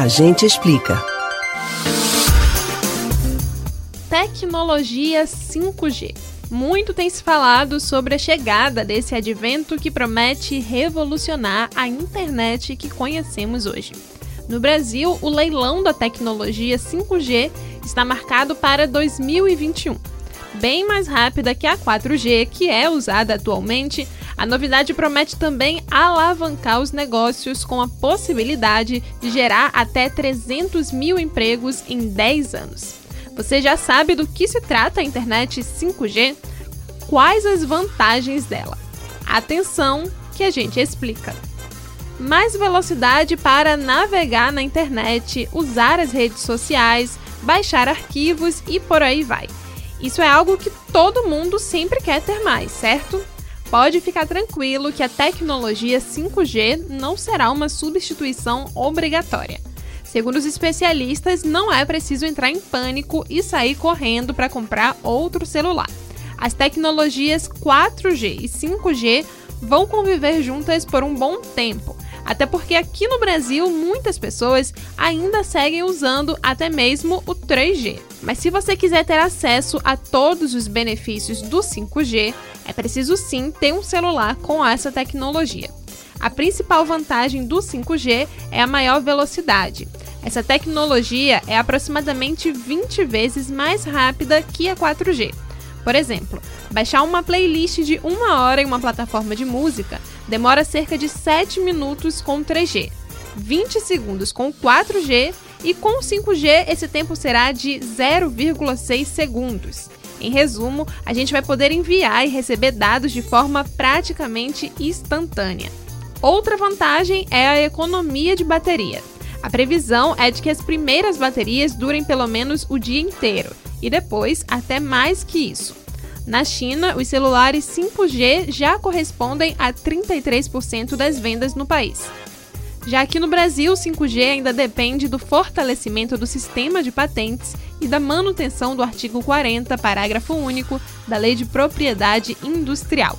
A gente explica. Tecnologia 5G. Muito tem se falado sobre a chegada desse advento que promete revolucionar a internet que conhecemos hoje. No Brasil, o leilão da tecnologia 5G está marcado para 2021. Bem mais rápida que a 4G, que é usada atualmente, a novidade promete também alavancar os negócios com a possibilidade de gerar até 300 mil empregos em 10 anos. Você já sabe do que se trata a internet 5G? Quais as vantagens dela? Atenção que a gente explica. Mais velocidade para navegar na internet, usar as redes sociais, baixar arquivos e por aí vai. Isso é algo que todo mundo sempre quer ter mais, certo? Pode ficar tranquilo que a tecnologia 5G não será uma substituição obrigatória. Segundo os especialistas, não é preciso entrar em pânico e sair correndo para comprar outro celular. As tecnologias 4G e 5G vão conviver juntas por um bom tempo, até porque aqui no Brasil muitas pessoas ainda seguem usando até mesmo o 3G. Mas se você quiser ter acesso a todos os benefícios do 5G, é preciso sim ter um celular com essa tecnologia. A principal vantagem do 5G é a maior velocidade. Essa tecnologia é aproximadamente 20 vezes mais rápida que a 4G. Por exemplo, baixar uma playlist de uma hora em uma plataforma de música demora cerca de 7 minutos com 3G, 20 segundos com 4G e com 5G esse tempo será de 0,6 segundos. Em resumo, a gente vai poder enviar e receber dados de forma praticamente instantânea. Outra vantagem é a economia de bateria. A previsão é de que as primeiras baterias durem pelo menos o dia inteiro e depois até mais que isso. Na China, os celulares 5G já correspondem a 33% das vendas no país. Já aqui no Brasil, o 5G ainda depende do fortalecimento do sistema de patentes e da manutenção do artigo 40, parágrafo único, da Lei de Propriedade Industrial.